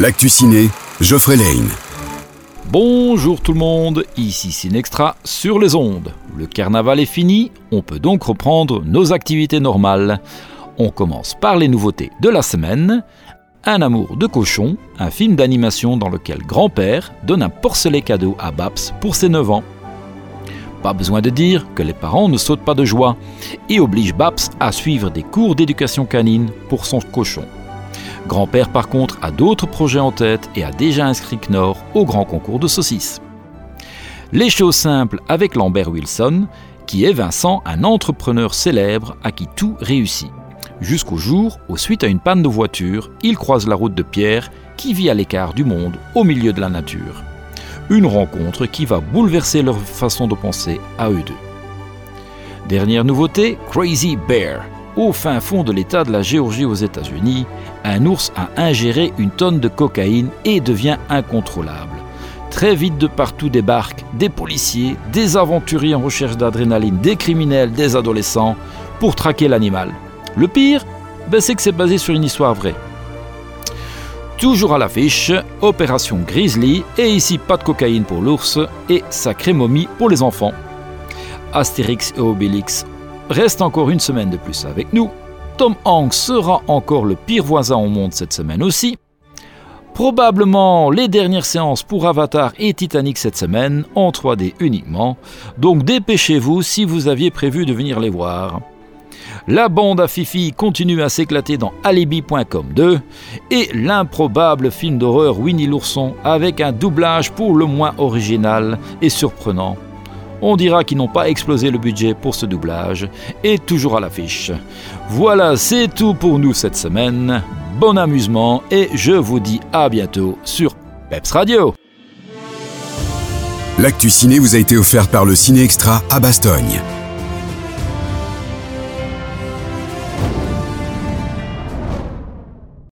L'actu ciné, Geoffrey Lane. Bonjour tout le monde, ici Cinextra sur les ondes. Le carnaval est fini, on peut donc reprendre nos activités normales. On commence par les nouveautés de la semaine. Un amour de cochon, un film d'animation dans lequel grand-père donne un porcelet cadeau à Babs pour ses 9 ans. Pas besoin de dire que les parents ne sautent pas de joie et obligent Babs à suivre des cours d'éducation canine pour son cochon. Grand-père par contre a d'autres projets en tête et a déjà inscrit Knorr au grand concours de saucisses. Les choses simples avec Lambert Wilson, qui est Vincent, un entrepreneur célèbre à qui tout réussit. Jusqu'au jour où, suite à une panne de voiture, il croise la route de Pierre, qui vit à l'écart du monde, au milieu de la nature. Une rencontre qui va bouleverser leur façon de penser à eux deux. Dernière nouveauté, Crazy Bear, au fin fond de l'État de la Géorgie aux États-Unis, un ours a ingéré une tonne de cocaïne et devient incontrôlable. Très vite de partout débarquent des policiers, des aventuriers en recherche d'adrénaline, des criminels, des adolescents, pour traquer l'animal. Le pire, ben, c'est que c'est basé sur une histoire vraie. Toujours à l'affiche, Opération Grizzly, et ici pas de cocaïne pour l'ours, et Sacré Momie pour les enfants. Astérix et Obélix reste encore une semaine de plus avec nous. Tom Hanks sera encore le pire voisin au monde cette semaine aussi. Probablement les dernières séances pour Avatar et Titanic cette semaine, en 3D uniquement, donc dépêchez-vous si vous aviez prévu de venir les voir. La bande à Fifi continue à s'éclater dans Alibi.com 2 et l'improbable film d'horreur Winnie l'ourson avec un doublage pour le moins original et surprenant on dira qu'ils n'ont pas explosé le budget pour ce doublage, et toujours à l'affiche. Voilà, c'est tout pour nous cette semaine. Bon amusement, et je vous dis à bientôt sur Peps Radio. L'actu ciné vous a été offert par le Ciné Extra à Bastogne.